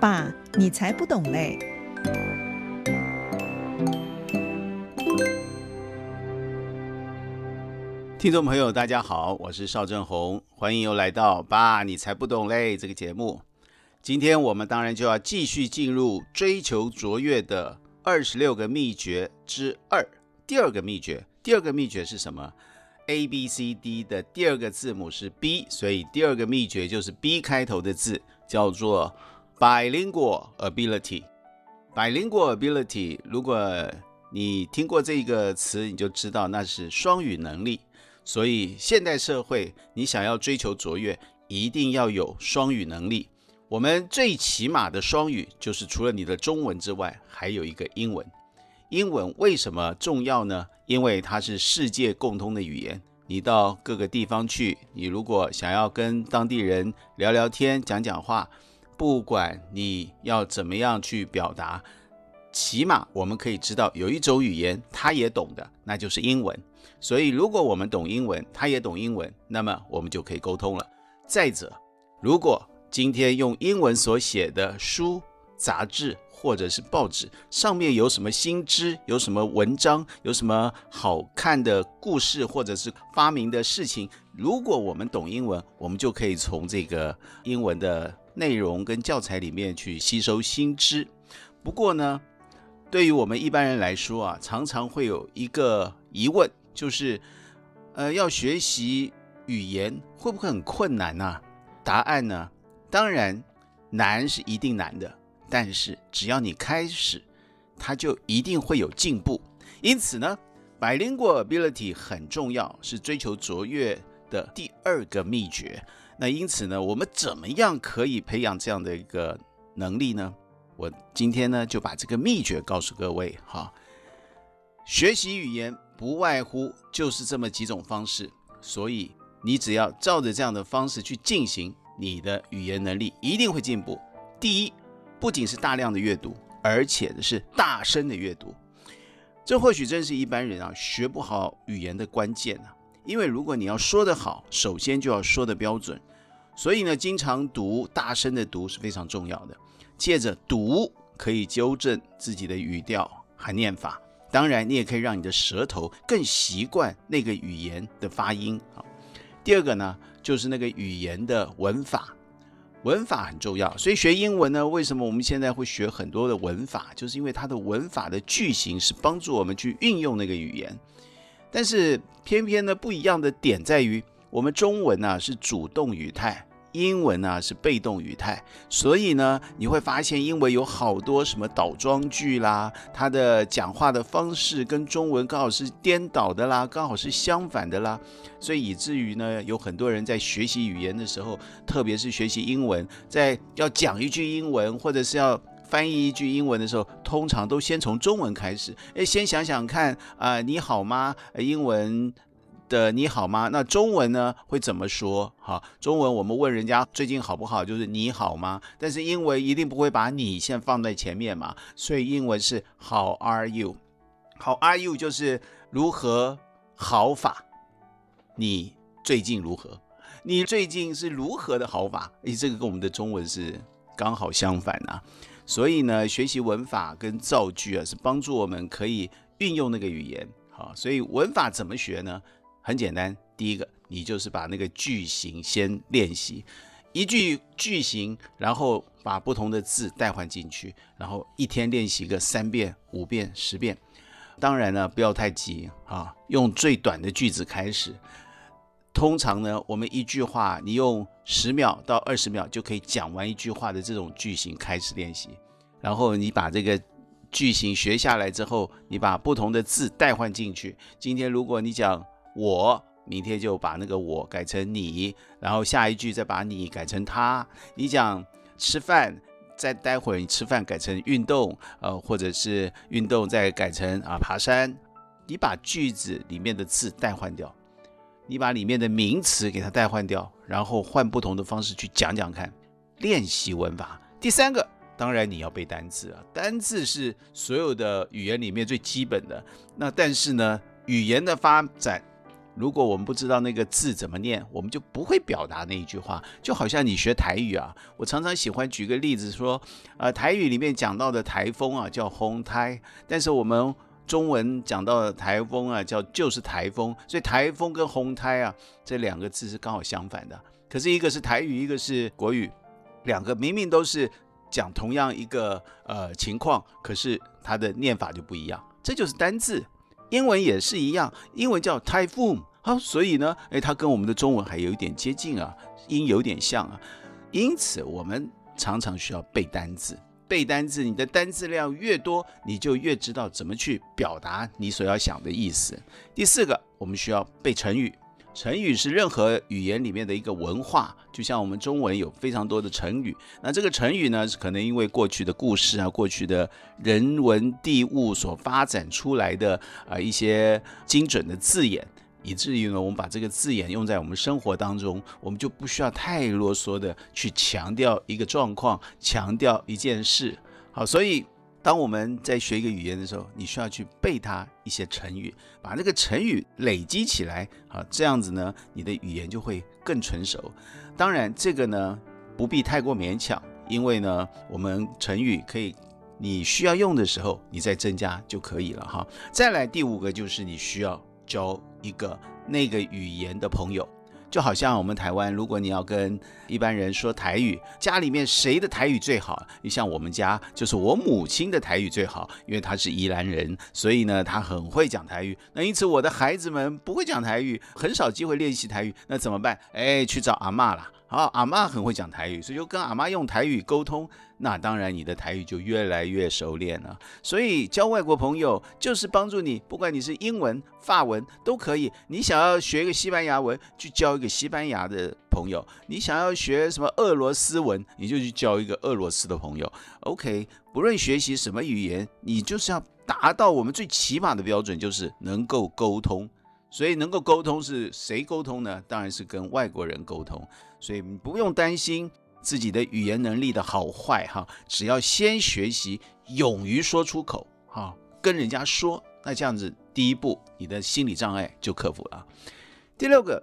爸，你才不懂嘞！听众朋友，大家好，我是邵正红，欢迎又来到《爸，你才不懂嘞》这个节目。今天我们当然就要继续进入追求卓越的二十六个秘诀之二。第二个秘诀，第二个秘诀是什么？A B C D 的第二个字母是 B，所以第二个秘诀就是 B 开头的字，叫做 bilingual ability。bilingual ability，如果你听过这个词，你就知道那是双语能力。所以，现代社会，你想要追求卓越，一定要有双语能力。我们最起码的双语，就是除了你的中文之外，还有一个英文。英文为什么重要呢？因为它是世界共通的语言。你到各个地方去，你如果想要跟当地人聊聊天、讲讲话，不管你要怎么样去表达，起码我们可以知道有一种语言他也懂的，那就是英文。所以，如果我们懂英文，他也懂英文，那么我们就可以沟通了。再者，如果今天用英文所写的书、杂志或者是报纸上面有什么新知、有什么文章、有什么好看的故事或者是发明的事情，如果我们懂英文，我们就可以从这个英文的内容跟教材里面去吸收新知。不过呢，对于我们一般人来说啊，常常会有一个疑问。就是，呃，要学习语言会不会很困难呢？答案呢，当然难是一定难的，但是只要你开始，它就一定会有进步。因此呢，bilingual ability 很重要，是追求卓越的第二个秘诀。那因此呢，我们怎么样可以培养这样的一个能力呢？我今天呢就把这个秘诀告诉各位哈。学习语言。不外乎就是这么几种方式，所以你只要照着这样的方式去进行，你的语言能力一定会进步。第一，不仅是大量的阅读，而且是大声的阅读。这或许正是一般人啊学不好语言的关键啊，因为如果你要说得好，首先就要说得标准。所以呢，经常读、大声的读是非常重要的。借着读，可以纠正自己的语调和念法。当然，你也可以让你的舌头更习惯那个语言的发音好。第二个呢，就是那个语言的文法，文法很重要。所以学英文呢，为什么我们现在会学很多的文法？就是因为它的文法的句型是帮助我们去运用那个语言。但是偏偏呢，不一样的点在于，我们中文呢是主动语态。英文呢是被动语态，所以呢你会发现因为有好多什么倒装句啦，它的讲话的方式跟中文刚好是颠倒的啦，刚好是相反的啦，所以以至于呢有很多人在学习语言的时候，特别是学习英文，在要讲一句英文或者是要翻译一句英文的时候，通常都先从中文开始，诶，先想想看啊，呃，你好吗？英文。的你好吗？那中文呢会怎么说？哈，中文我们问人家最近好不好，就是你好吗？但是英文一定不会把你先放在前面嘛，所以英文是 How are you？How are you 就是如何好法？你最近如何？你最近是如何的好法？诶，这个跟我们的中文是刚好相反啊。所以呢，学习文法跟造句啊，是帮助我们可以运用那个语言。好，所以文法怎么学呢？很简单，第一个，你就是把那个句型先练习，一句句型，然后把不同的字代换进去，然后一天练习个三遍、五遍、十遍。当然呢，不要太急啊，用最短的句子开始。通常呢，我们一句话，你用十秒到二十秒就可以讲完一句话的这种句型开始练习。然后你把这个句型学下来之后，你把不同的字代换进去。今天如果你讲我明天就把那个我改成你，然后下一句再把你改成他。你讲吃饭，再待会儿你吃饭改成运动，呃，或者是运动再改成啊爬山。你把句子里面的字代换掉，你把里面的名词给它代换掉，然后换不同的方式去讲讲看，练习文法。第三个，当然你要背单字啊，单字是所有的语言里面最基本的。那但是呢，语言的发展。如果我们不知道那个字怎么念，我们就不会表达那一句话。就好像你学台语啊，我常常喜欢举个例子说，呃，台语里面讲到的台风啊叫红台，但是我们中文讲到台风啊叫就是台风，所以台风跟风台啊这两个字是刚好相反的。可是一个是台语，一个是国语，两个明明都是讲同样一个呃情况，可是它的念法就不一样。这就是单字。英文也是一样，英文叫 typhoon，好，所以呢，诶，它跟我们的中文还有一点接近啊，音有点像啊，因此我们常常需要背单字，背单字，你的单字量越多，你就越知道怎么去表达你所要想的意思。第四个，我们需要背成语。成语是任何语言里面的一个文化，就像我们中文有非常多的成语。那这个成语呢，是可能因为过去的故事啊，过去的人文地物所发展出来的啊一些精准的字眼，以至于呢，我们把这个字眼用在我们生活当中，我们就不需要太啰嗦的去强调一个状况，强调一件事。好，所以。当我们在学一个语言的时候，你需要去背它一些成语，把那个成语累积起来，好，这样子呢，你的语言就会更纯熟。当然，这个呢不必太过勉强，因为呢，我们成语可以你需要用的时候，你再增加就可以了哈。再来第五个就是你需要交一个那个语言的朋友。就好像我们台湾，如果你要跟一般人说台语，家里面谁的台语最好？你像我们家，就是我母亲的台语最好，因为她是宜兰人，所以呢，她很会讲台语。那因此我的孩子们不会讲台语，很少机会练习台语，那怎么办？哎，去找阿嬷啦。好，阿嬷很会讲台语，所以就跟阿嬷用台语沟通。那当然，你的台语就越来越熟练了。所以交外国朋友就是帮助你，不管你是英文、法文都可以。你想要学一个西班牙文，去交一个西班牙的朋友；你想要学什么俄罗斯文，你就去交一个俄罗斯的朋友。OK，不论学习什么语言，你就是要达到我们最起码的标准，就是能够沟通。所以能够沟通是谁沟通呢？当然是跟外国人沟通。所以你不用担心自己的语言能力的好坏哈，只要先学习，勇于说出口哈，跟人家说，那这样子第一步你的心理障碍就克服了。第六个，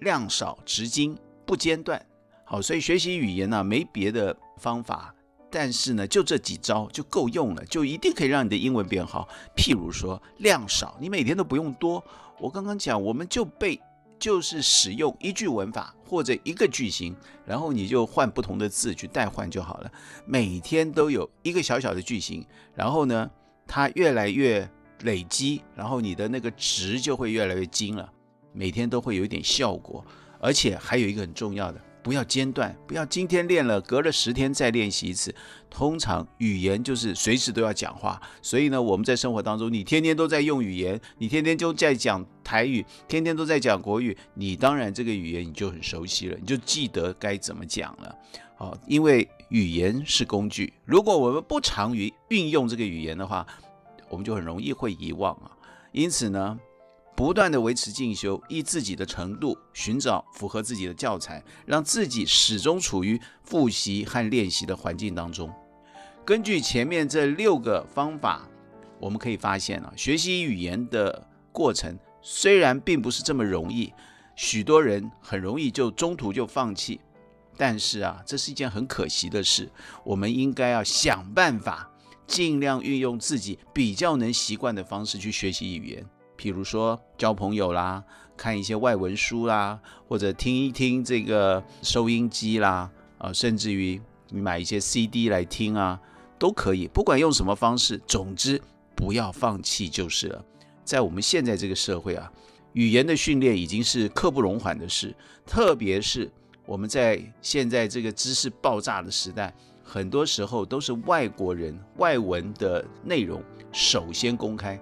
量少质精不间断。好，所以学习语言呢，没别的方法。但是呢，就这几招就够用了，就一定可以让你的英文变好。譬如说，量少，你每天都不用多。我刚刚讲，我们就背，就是使用一句文法或者一个句型，然后你就换不同的字去代换就好了。每天都有一个小小的句型，然后呢，它越来越累积，然后你的那个值就会越来越精了。每天都会有一点效果，而且还有一个很重要的。不要间断，不要今天练了，隔了十天再练习一次。通常语言就是随时都要讲话，所以呢，我们在生活当中，你天天都在用语言，你天天就在讲台语，天天都在讲国语，你当然这个语言你就很熟悉了，你就记得该怎么讲了。好，因为语言是工具，如果我们不常于运用这个语言的话，我们就很容易会遗忘啊。因此呢。不断地维持进修，依自己的程度寻找符合自己的教材，让自己始终处于复习和练习的环境当中。根据前面这六个方法，我们可以发现啊，学习语言的过程虽然并不是这么容易，许多人很容易就中途就放弃。但是啊，这是一件很可惜的事。我们应该要想办法，尽量运用自己比较能习惯的方式去学习语言。譬如说交朋友啦，看一些外文书啦，或者听一听这个收音机啦，啊，甚至于你买一些 CD 来听啊，都可以。不管用什么方式，总之不要放弃就是了。在我们现在这个社会啊，语言的训练已经是刻不容缓的事，特别是我们在现在这个知识爆炸的时代，很多时候都是外国人外文的内容首先公开。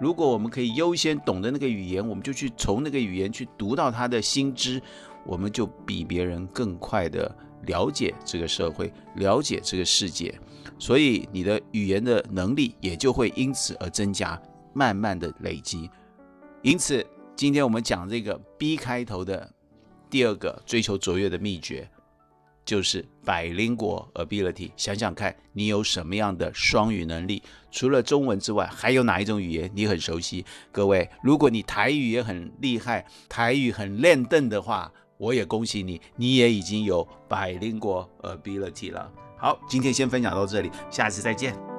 如果我们可以优先懂得那个语言，我们就去从那个语言去读到他的心知，我们就比别人更快地了解这个社会，了解这个世界，所以你的语言的能力也就会因此而增加，慢慢的累积。因此，今天我们讲这个 B 开头的第二个追求卓越的秘诀，就是 bilingual ability。想想看，你有什么样的双语能力？除了中文之外，还有哪一种语言你很熟悉？各位，如果你台语也很厉害，台语很练邓的话，我也恭喜你，你也已经有 bilingual ability 了。好，今天先分享到这里，下次再见。